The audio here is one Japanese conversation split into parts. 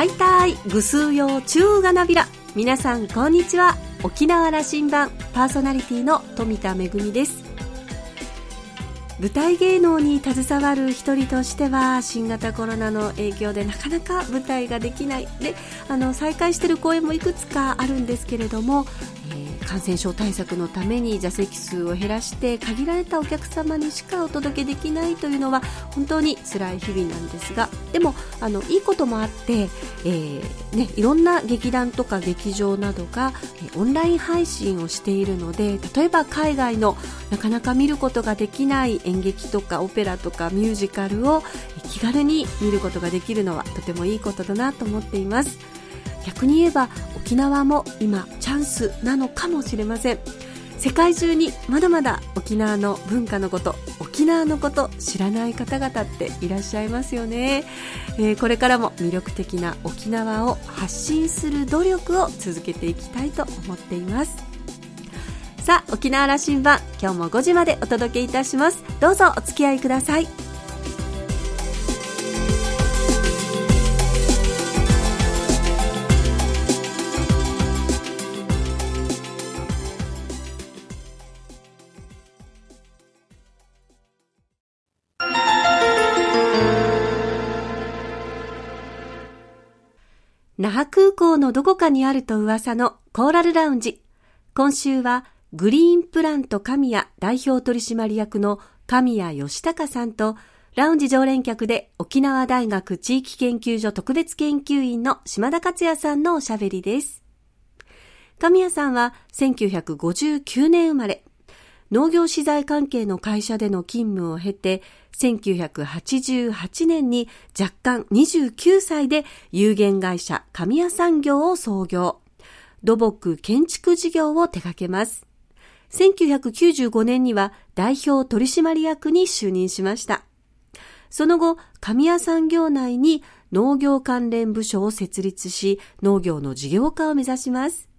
ハイタイグスーヨーチューガナビラ皆さんこんにちは。沖縄羅針盤パーソナリティの富田恵です。舞台芸能に携わる一人としては新型コロナの影響でなかなか舞台ができない。であの再開している公演もいくつかあるんですけれども、えー、感染症対策のために座席数を減らして限られたお客様にしかお届けできないというのは本当に辛い日々なんですがでもあのいいこともあって、えーね、いろんな劇団とか劇場などがオンライン配信をしているので例えば海外のなかなか見ることができない演劇とかオペラとかミュージカルを気軽に見ることができるのはとてもいいことだなと思っています。逆に言えば沖縄も今チャンスなのかもしれません。世界中にまだまだ沖縄の文化のこと沖縄のこと知らない方々っていらっしゃいますよね、えー、これからも魅力的な沖縄を発信する努力を続けていきたいと思っています。さあ沖縄羅針盤今日も5時までお届けいたします。どうぞお付き合いください。那覇空港のどこかにあると噂のコーラルラウンジ。今週はグリーンプラント神谷代表取締役の神谷義隆さんと、ラウンジ常連客で沖縄大学地域研究所特別研究員の島田克也さんのおしゃべりです。神谷さんは1959年生まれ、農業資材関係の会社での勤務を経て、1988年に若干29歳で有限会社神谷産業を創業。土木建築事業を手掛けます。1995年には代表取締役に就任しました。その後、神谷産業内に農業関連部署を設立し、農業の事業化を目指します。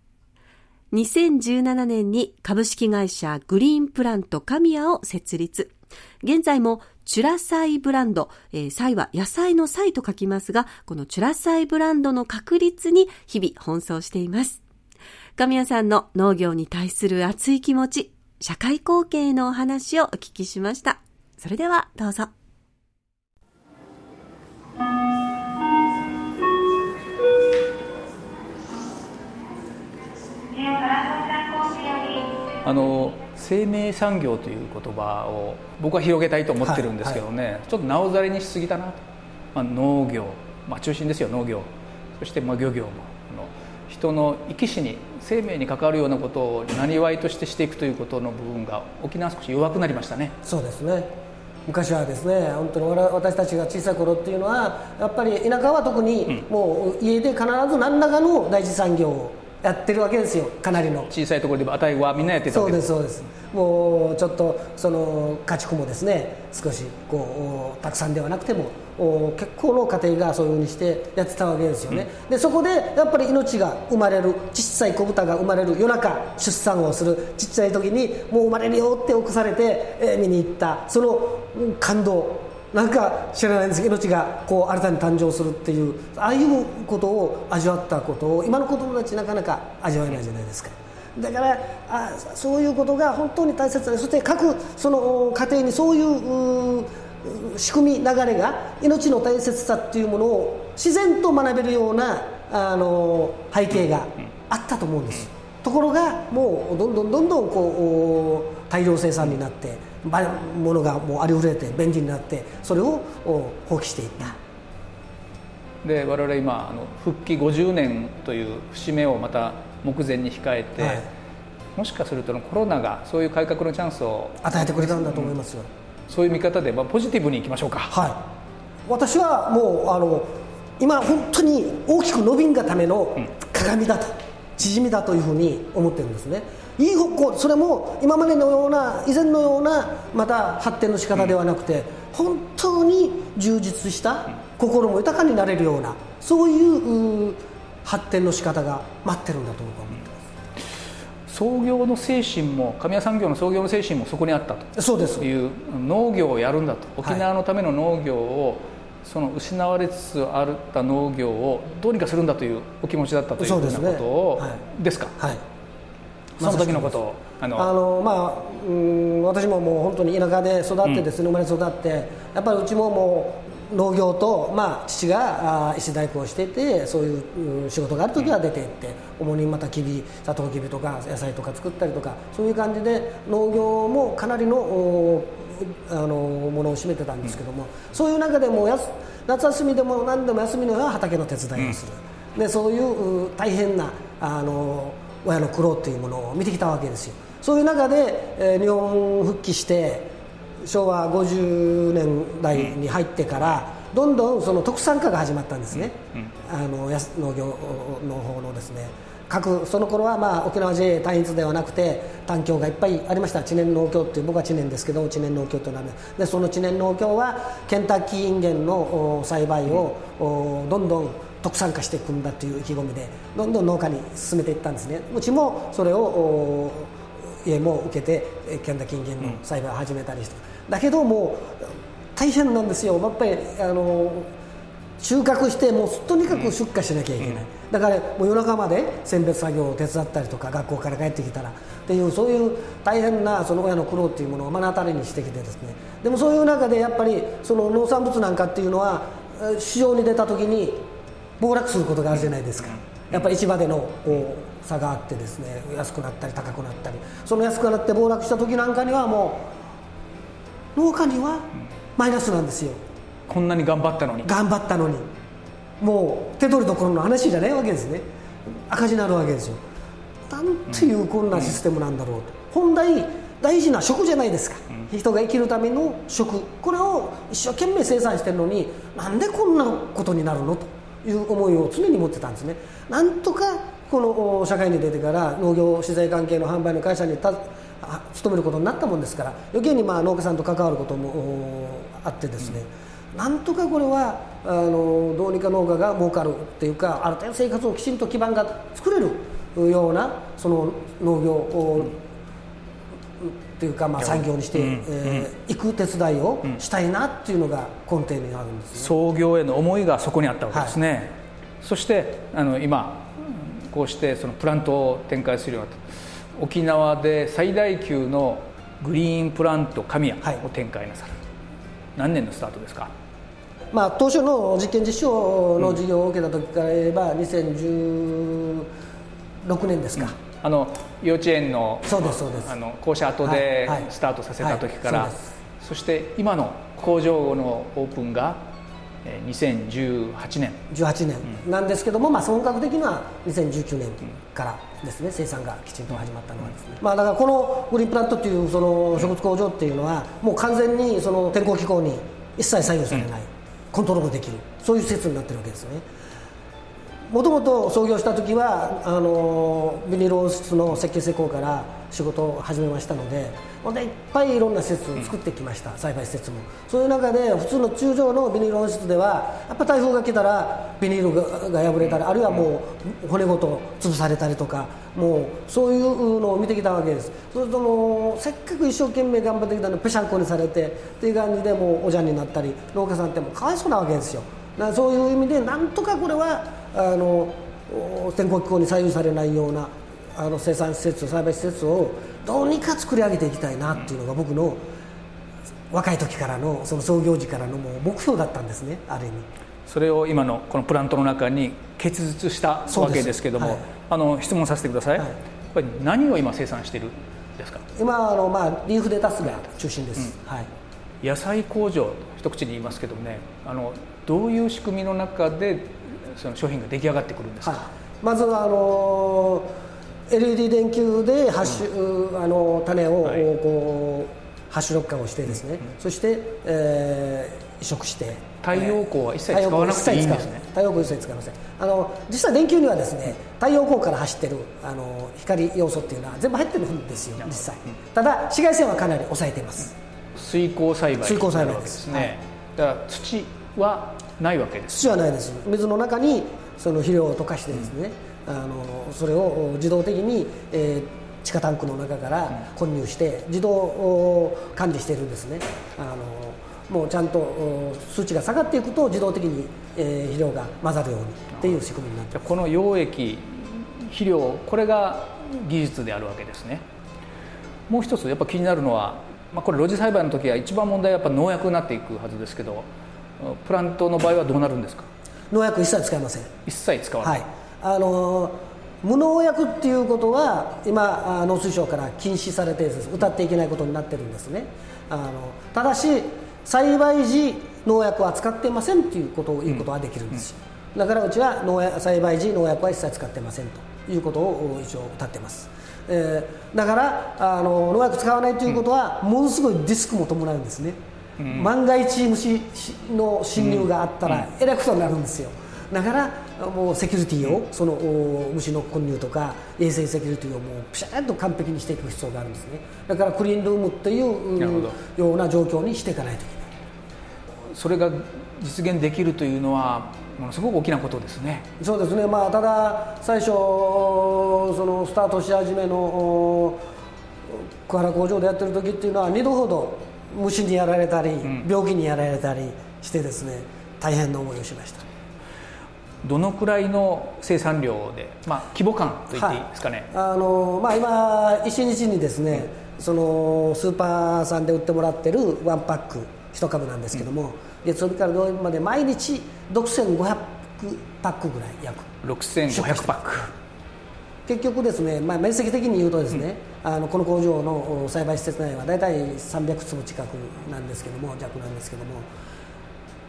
2017年に株式会社グリーンプラント神谷を設立。現在もチュラサイブランド、えー、サイは野菜のサイと書きますが、このチュラサイブランドの確立に日々奔走しています。神谷さんの農業に対する熱い気持ち、社会貢献へのお話をお聞きしました。それではどうぞ。あの生命産業という言葉を僕は広げたいと思ってるんですけどね、はいはい、ちょっとなおざりにしすぎたなと、まあ、農業、まあ、中心ですよ農業。そしてまあ漁業も。人の生き死に生命に関わるようなことをなりわいとしてしていくということの部分が沖縄少し弱くなりましたね。そうですね。昔はですね本当に私たちが小さい頃っていうのはやっぱり田舎は特にもう家で必ず何らかの第一産業をやってるわけですよかなりの。小さいところで値はみんなやってたそうですそうです。もうちょっとその家畜もですね少しこうたくさんではなくても結構の家庭がそういうふうにしてやってたわけですよね、うん、でそこでやっぱり命が生まれる小さい子豚が生まれる夜中出産をするちっちゃい時にもう生まれるよって起こされて、えー、見に行ったその感動なんか知らないんですけど命がこう新たに誕生するっていうああいうことを味わったことを今の子供たちなかなか味わえないじゃないですか。だからあそういうことが本当に大切でそして各その家庭にそういう仕組み流れが命の大切さっていうものを自然と学べるようなあの背景があったと思うんです。ところがもうどんどんどんどんこう大量生産になってものがもうありふれて便利になってそれを放棄していった。で我々今あの復帰50年という節目をまた目前に控えて、はい、もしかするとコロナがそういう改革のチャンスを与えてくれたんだと思いますよ、うん、そういう見方で、まあ、ポジティブにいきましょうか。はい。私はもうあの今本当に大きく伸びんがための鏡だと、縮みだというふうに思ってるんですね。いい方向それも今までのような以前のようなまた発展の仕方ではなくて、本当に充実した心も豊かになれるようなそういう発展の仕方が待ってるんだと僕は思ってます。創業の精神も神谷産業の創業の精神もそこにあったと。そうです。いう農業をやるんだと。沖縄のための農業をその失われつつあった農業をどうにかするんだというお気持ちだったというふうなことをですね。はい。ですか、はい。その時のことをあのあのまあ、うん私ももう本当に田舎で育ってですね、生まれ育ってやっぱりうちももう農業と、まあ、父があ石大工をしていてそういううん仕事がある時は出て行って、主にまたきびサトウキビとか野菜とか作ったりとかそういう感じで農業もかなりのおあのものを占めてたんですけども、そういう中でも夏休みでも何でも休みの日は畑の手伝いをする、でそういうう大変なあの親の苦労というものを見てきたわけですよ。そういう中で、えー日本復帰して昭和50年代に入ってから、どんどんその特産化が始まったんですね、あの農業の方のですね各その頃はまあ沖縄 JA 単一ではなくて単協がいっぱいありました。知念農協っていう僕は知念ですけど知念農協というのはねでその知念農協はケンタッキーインゲンの栽培を、どんどん特産化していくんだという意気込みでどんどん農家に進めていったんですね。うちもそれを家も受けてケンタッキーインゲンの栽培を始めたりして、だけどもう大変なんですよ。やっぱりあの収穫してもうとにかく出荷しなきゃいけない、だからもう夜中まで選別作業を手伝ったりとか学校から帰ってきたらっていうそういう大変なその親の苦労っていうものを目の当たりにしてきてですね。でもそういう中でやっぱりその農産物なんかっていうのはえ市場に出た時に暴落することがあるじゃないですか。やっぱり市場でのこう差があってですね安くなったり高くなったり。その安くなって暴落した時なんかにはもう農家にはマイナスなんですよ。こんなに頑張ったのに。頑張ったのにもう手取りどころの話じゃないわけですね。赤字になるわけですよ。なんていうこんなシステムなんだろうと、本来大事な食じゃないですか、人が生きるための食。これを一生懸命生産してるのになんでこんなことになるのという思いを常に持ってたんですね。なんとかこのお社会に出てから農業資材関係の販売の会社に勤めることになったもんですから余計にまあ農家さんと関わることもおあってですね、なんとかこれはあのどうにか農家が儲かるっていうかある程度生活をきちんと基盤が作れるようなその農業を、っていうかまあ産業にしてい、うん。えー行く手伝いをしたいなっていうのが根底にあるんですね。創業への思いがそこにあったわけですね、そしてあの今こうしてそのプラントを展開するようになった沖縄で最大級のグリーンプラント神谷はい。を展開なさる、何年のスタートですか？まあ、当初の実験実証の事業を受けた時から言えば2016年ですか、あの幼稚園のそうですそうです。あの校舎後はいではい。スタートさせた時から、はいそして今の工場のオープンがえー2018年。18年。なんですけども、まあ、本格的には2019年からですね生産がきちんと始まったのはですね、まあ、だからこのグリーンプラントっていうその植物工場っていうのはもう完全にその天候気候に一切左右されない、コントロールできる。そういう施設になってるわけですね。もともと創業した時はあのビニール温室の設計施工から仕事を始めましたのでほんでいっぱいいろんな施設を作ってきました、栽培施設も。そういう中で普通の通常のビニール温室ではやっぱ台風が来たらビニールが破れたりあるいはもう骨ごと潰されたりとかもうそういうのを見てきたわけです。そうするともうせっかく一生懸命頑張ってきたのにぺしゃんこにされてっていう感じでもうおじゃんになったり農家さんってもうかわいそうなわけですよ。だからそういう意味でなんとかこれはあのお天候気候に左右されないようなあの生産施設栽培施設をどうにか作り上げていきたいなっていうのが僕の若い時からのその創業時からのもう目標だったんですねある意味。それを今のこのプラントの中に結実したわけです。けども、はい。あの質問させてください、はい。これ何を今生産しているんですか？今あの、まあ、リーフレタスが中心です、はい。野菜工場一口に言いますけどもねあのどういう仕組みの中でその商品が出来上がってくるんですか、はい、まずはあの LED 電球でハッシュ、あの種を、はい。こうハッシュロッカーをしてですね、そして、えー移植して。太陽光は一切使わなくていいんですね。太陽光一切使い。ません。あの実際電球にはですね太陽光から走ってるあの光要素っていうのは全部入ってるんですよ実際。ただ紫外線はかなり抑えています、水耕栽培水耕栽培ですね、はい。だから土はないわけです。土はないです。水の中にその肥料を溶かしてですね、あのそれを自動的に、えー地下タンクの中から混入して自動管理しているんですね。あのもうちゃんと数値が下がっていくと自動的に、えー、肥料が混ざるようにっていう仕組みになってこの溶液肥料これが技術であるわけですね。もう一つやっぱ気になるのは、まあ、これ露地栽培の時は一番問題はやっぱ農薬になっていくはずですけどプラントの場合はどうなるんですか？農薬一切使いません。一切使わない、はい、あの無農薬っていうことは今農水省から禁止されて歌っていけないことになってるんですね。あのただし栽培時農薬は使ってませんということを言うことはできるんです。よ、うん、だからうちは農薬栽培時農薬は一切使ってませんということを一応歌ってます。えー、だからあの農薬使わないということは、ものすごいリスクも伴うんですね、うん、万が一虫の侵入があったら、えらいことになるんですよだからもうセキュリティを、その虫の混入とか衛生セキュリティをもうピシャッと完璧にしていく必要があるんですね。だからクリーンルームっていうような状況にしていかないといけない。それが実現できるというのはものすごく大きなことですね。そうですね、まあ、ただ最初そのスタートし始めの桑原工場でやってる時っていうのは2度ほど虫にやられたり、うん、病気にやられたりしてですね大変な思いをしましたどのくらいの生産量で、まあ、規模感と言っていいですかね、はい、あのまあ、今一日にですね、うん、そのスーパーさんで売ってもらってるワンパック1株なんですけども、うん。月曜日から土曜日まで毎日6500パックぐらい約。6500パック。結局ですね、まあ、面積的に言うとですね、うん、あのこの工場の栽培施設内は大体300坪近くなんですけども弱なんですけども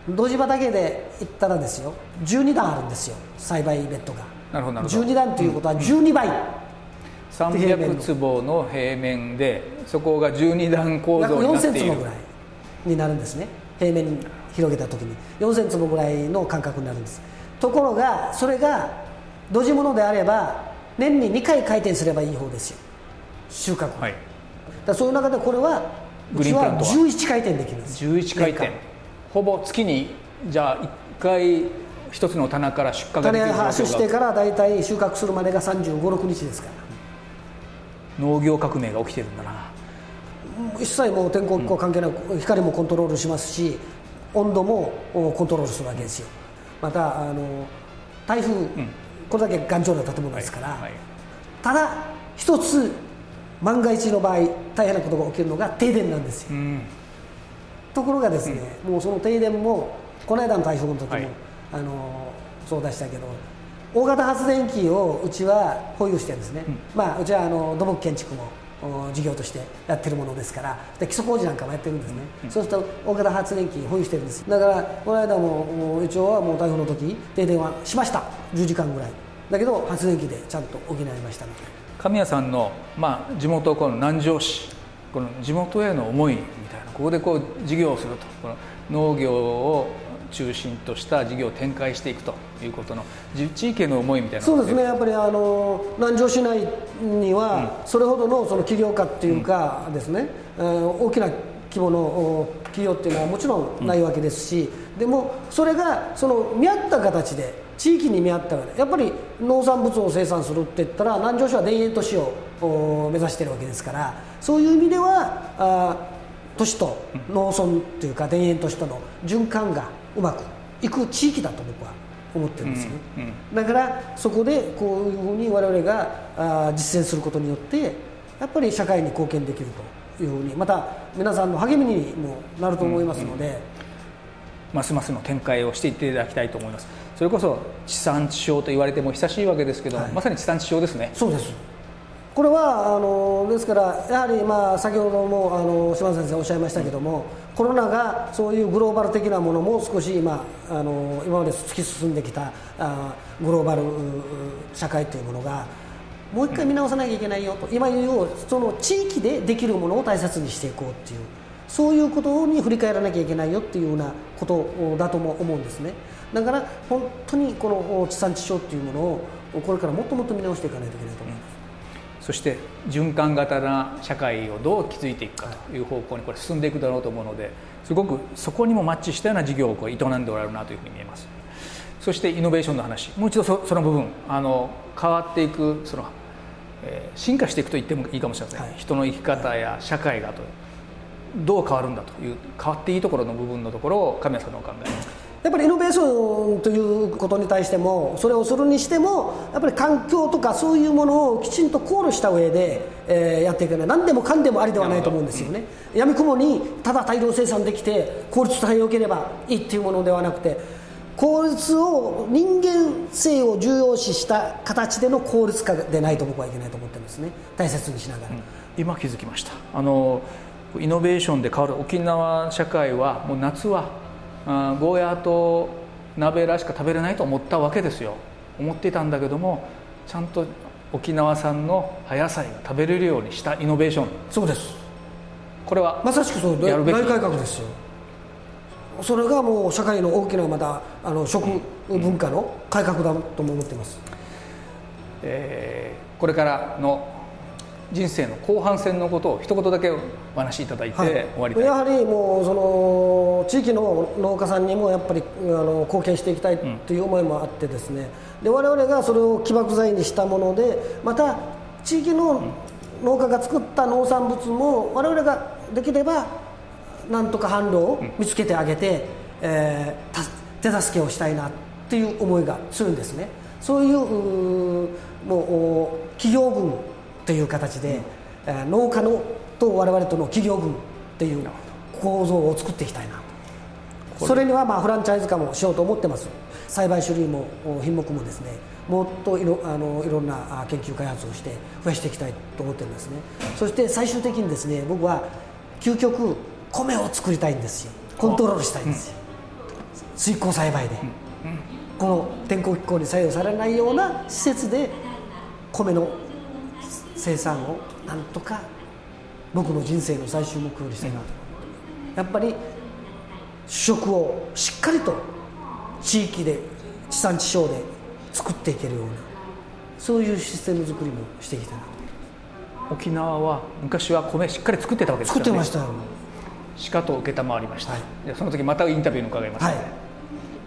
土地畑で言ったらですよ。12段あるんですよ。栽培ベッドが。なるほどなるほど。12段ということは12倍、うん、300坪の平面でそこが12段構造になっている。約4000坪ぐらいになるんですね。平面広げた時に。4000坪ぐらいの間隔になるんです。ところがそれが土地物であれば年に2回回転すればいい方ですよ。収穫、はい、だそういう中でこれはうちは11回転できるんです。11回転ほぼ月にじゃあ1回一つの棚から出荷ができる種発してから大体収穫するまでが3 5 6日ですから。農業革命が起きてるんだな。一切もう天候気候関係なく、光もコントロールしますし温度もコントロールするわけですよ。またあの台風、うん、これだけ頑丈な建物ですから、はいはい、ただ一つ万が一の場合大変なことが起きるのが停電なんですよ、うん、ところがですね、うん、もうその停電もこの間の台風の時も、はい、あのそうでしたけど大型発電機をうちは保有してるんですね、まあうちはあの土木建築も事業としてやってるものですからで基礎工事なんかもやってるんですね、うん、そうすると大型発電機保有してるんです。だからこの間も一応はもう台風の時停電はしました。10時間ぐらい。だけど発電機でちゃんと補いましたので。神谷さんの、まあ、地元この南城市この地元への思いみたいなここでこう事業をするとこの農業を中心とした事業を展開していくということの地域への思いみたいなそうですね。やっぱりあの南城市内にはそれほどのその起業家っていうかですね、うん、大きな規模の企業っていうのはもちろんないわけですし、うん、でもそれがその見合った形で地域に見合ったやっぱり農産物を生産するって言ったら南城市は田園都市を目指してるわけですからそういう意味ではあ都市と農村というか田園都市との循環がうまくいく地域だと僕は思ってるんですよね、うんうん、だからそこでこういうふうに我々があ実践することによってやっぱり社会に貢献できるというふうにまた皆さんの励みにもなると思いますので、うんうん、ますますの展開をしていっていただきたいと思います。それこそ地産地消と言われても久しいわけですけど、はい、まさに地産地消ですね。そうですこれはあのですからやはりまあ先ほどもあの島田先生おっしゃいましたけども、コロナがそういうグローバル的なものも少し今あの今まで突き進んできたあグローバル社会というものがもう一回見直さなきゃいけないよと、今言うようその地域でできるものを大切にしていこうっていうそういうことに振り返らなきゃいけないよっていうようなことだとも思うんですねだから本当にこの地産地消っていうものをこれからもっともっと見直していかないといけないと思います。そして循環型な社会をどう築いていくかという方向にこれ進んでいくだろうと思うのですごくそこにもマッチしたような事業をこう営んでおられるなというふうに見えます。そしてイノベーションの話。もう一度その部分。あの変わっていくその、えー、進化していくと言ってもいいかもしれません、はい、人の生き方や社会がとどう変わるんだという変わっていいところの部分のところを神谷さんのお考えやっぱりイノベーションということに対してもそれをするにしてもやっぱり環境とかそういうものをきちんと考慮した上で、えー、やっていかない。何でもかんでもありではないと思うんですよね、うん、闇雲にただ大量生産できて効率さえ良ければいいっていうものではなくて効率を人間性を重要視した形での効率化でないと僕はいけないと思ってるんですね。大切にしながら、うん、今気づきました。あのイノベーションで変わる沖縄社会はもう夏はあゴーヤーと鍋らしか食べれないと思ったわけですよ。思っていたんだけどもちゃんと沖縄産の葉野菜が食べれるようにしたイノベーション。そうです。これはまさしくそう大改革ですよ。それがもう社会の大きなまたあの食文化の改革だとも思っています、えー、これからの人生の後半戦のことを一言だけお話しいただいて終わりやはりもうその地域の農家さんにもやっぱりあの貢献していきたいという思いもあってですね、で我々がそれを起爆剤にしたものでまた地域の農家が作った農産物も我々ができればなんとか販路を見つけてあげて、えー、手助けをしたいなっていう思いがするんですね。そういうもう企業群という形で、うん、農家のと我々との企業群っていう構造を作っていきたいなそれにはまあフランチャイズ化もしようと思ってます。栽培種類も品目もですねもっといろあのいろんな研究開発をして増やしていきたいと思ってるんですね。そして最終的にですね僕は究極米を作りたいんですよ。コントロールしたいんですよ、うん、水耕栽培で、うんうん、この天候気候に左右されないような施設で米の生産をなんとか僕の人生の最終目標にしたいなと、やっぱり主食をしっかりと地域で地産地消で作っていけるようなそういうシステム作りもしていきたいな沖縄は昔は米しっかり作ってたわけですよね。作ってましたよ。しかと承りました、はい、でその時またインタビューに伺います、はい、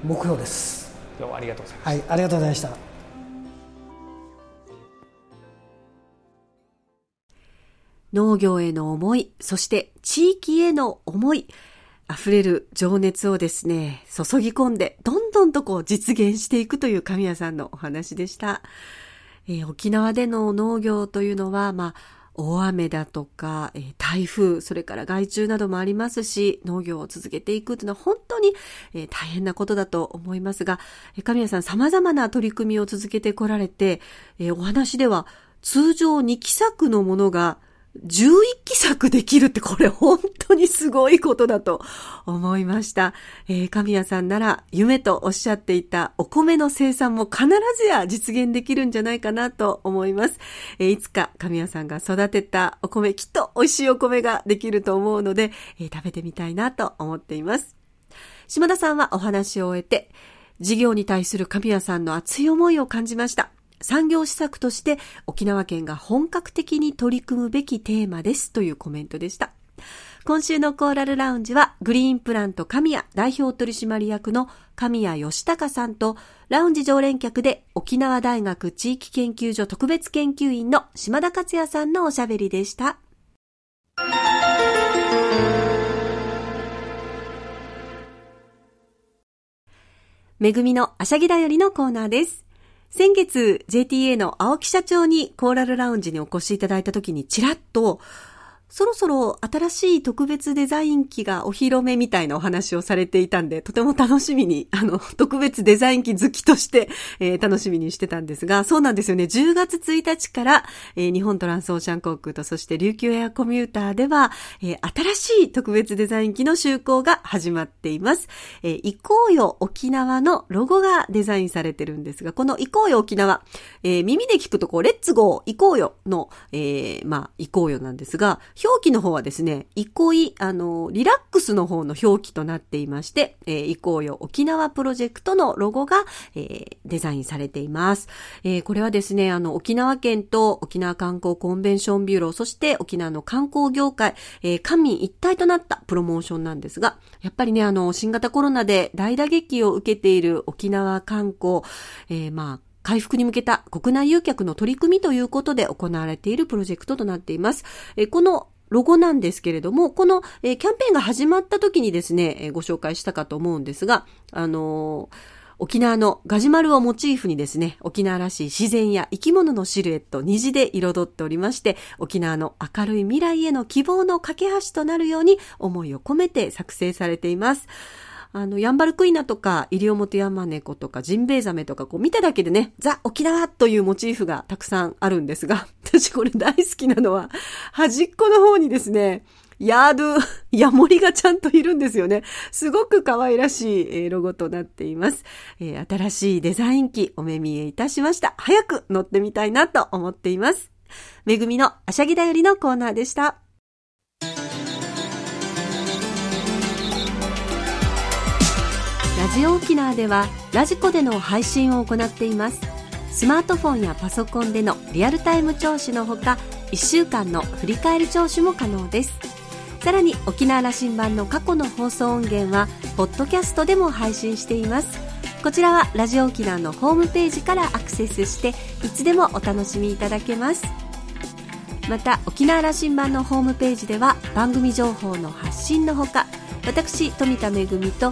目標です。どうもありがとうございました、はい、ありがとうございました農業への思い、そして地域への思い、溢れる情熱をですね、注ぎ込んで、どんどんとこう実現していくという神谷さんのお話でした。えー、沖縄での農業というのは、まあ、大雨だとか、えー、台風、それから害虫などもありますし、農業を続けていくというのは本当に、えー、大変なことだと思いますが、えー、神谷さん様々な取り組みを続けてこられて、えお話では通常2期作のものが11期作できるってこれ本当にすごいことだと思いました。えー、神谷さんなら夢とおっしゃっていたお米の生産も必ずや実現できるんじゃないかなと思います。えー、いつか神谷さんが育てたお米、きっと美味しいお米ができると思うので、えー、食べてみたいなと思っています。島田さんはお話を終えて、事業に対する神谷さんの熱い思いを感じました。産業施策として沖縄県が本格的に取り組むべきテーマですというコメントでした。今週のコーラルラウンジはグリーンプラント神谷代表取締役の神谷義孝さんとラウンジ常連客で沖縄大学地域研究所特別研究員の島田克也さんのおしゃべりでした。めぐみのあしゃぎだよりのコーナーです。先月 JTA の青木社長にコーラルラウンジにお越しいただいた時にちらっとそろそろ新しい特別デザイン機がお披露目みたいなお話をされていたんで、とても楽しみに、あの、特別デザイン機好きとして、えー、楽しみにしてたんですが、そうなんですよね。10月1日から、えー、日本トランスオーシャン航空とそして琉球エアコミューターでは、えー、新しい特別デザイン機の就航が始まっています。えー、行こうよ沖縄のロゴがデザインされてるんですが、この行こうよ沖縄、えー、耳で聞くとこう、 let's go 行こうよの、えー、まあ、行こうよなんですが、表記の方はですね、憩い、あの、リラックスの方の表記となっていまして、えー、行こうよ沖縄プロジェクトのロゴが、えー、デザインされています。えー、これはですね、あの、沖縄県と沖縄観光コンベンションビューロー、そして沖縄の観光業界、えー、官民一体となったプロモーションなんですが、やっぱりね、あの、新型コロナで大打撃を受けている沖縄観光、えー、まあ、回復に向けた国内誘客の取り組みということで行われているプロジェクトとなっています。えこのロゴなんですけれども、この、えー、キャンペーンが始まった時にですね、えー、ご紹介したかと思うんですが、あのー沖縄のガジュマルをモチーフにですね、沖縄らしい自然や生き物のシルエット、虹で彩っておりまして、沖縄の明るい未来への希望の架け橋となるように思いを込めて作成されています。あの、ヤンバルクイナとか、イリオモテヤマネコとか、ジンベエザメとか、こう見ただけでね、ザ・沖縄というモチーフがたくさんあるんですが、私これ大好きなのは、端っこの方にですね、ヤード、ヤモリがちゃんといるんですよね。すごく可愛らしいロゴとなっています。えー、新しいデザイン機お目見えいたしました。早く乗ってみたいなと思っています。めぐみのあしゃぎだよりのコーナーでした。ラジオ沖縄ではラジコでの配信を行っています。スマートフォンやパソコンでのリアルタイム聴取のほか1週間の振り返り聴取も可能です。さらに沖縄羅針盤の過去の放送音源はポッドキャストでも配信しています。こちらはラジオ沖縄のホームページからアクセスしていつでもお楽しみいただけます。また沖縄羅針盤のホームページでは番組情報の発信のほか私富田恵と